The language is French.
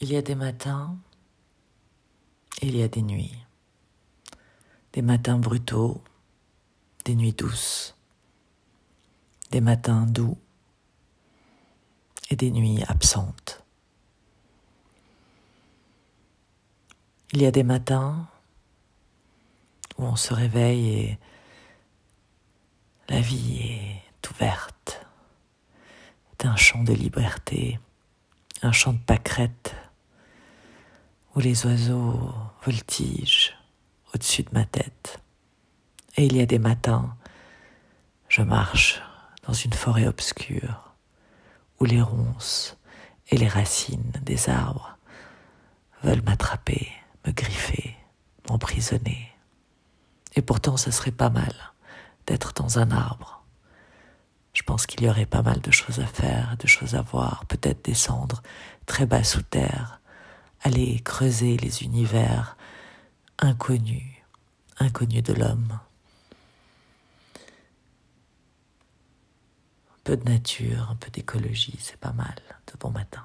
Il y a des matins il y a des nuits. Des matins brutaux, des nuits douces. Des matins doux et des nuits absentes. Il y a des matins où on se réveille et la vie est ouverte. C'est un champ de liberté, un champ de pâquerettes où les oiseaux voltigent au-dessus de ma tête. Et il y a des matins, je marche dans une forêt obscure où les ronces et les racines des arbres veulent m'attraper, me griffer, m'emprisonner. Et pourtant, ce serait pas mal d'être dans un arbre. Je pense qu'il y aurait pas mal de choses à faire, de choses à voir, peut-être descendre très bas sous terre, aller creuser les univers inconnus, inconnus de l'homme. Un peu de nature, un peu d'écologie, c'est pas mal de bon matin.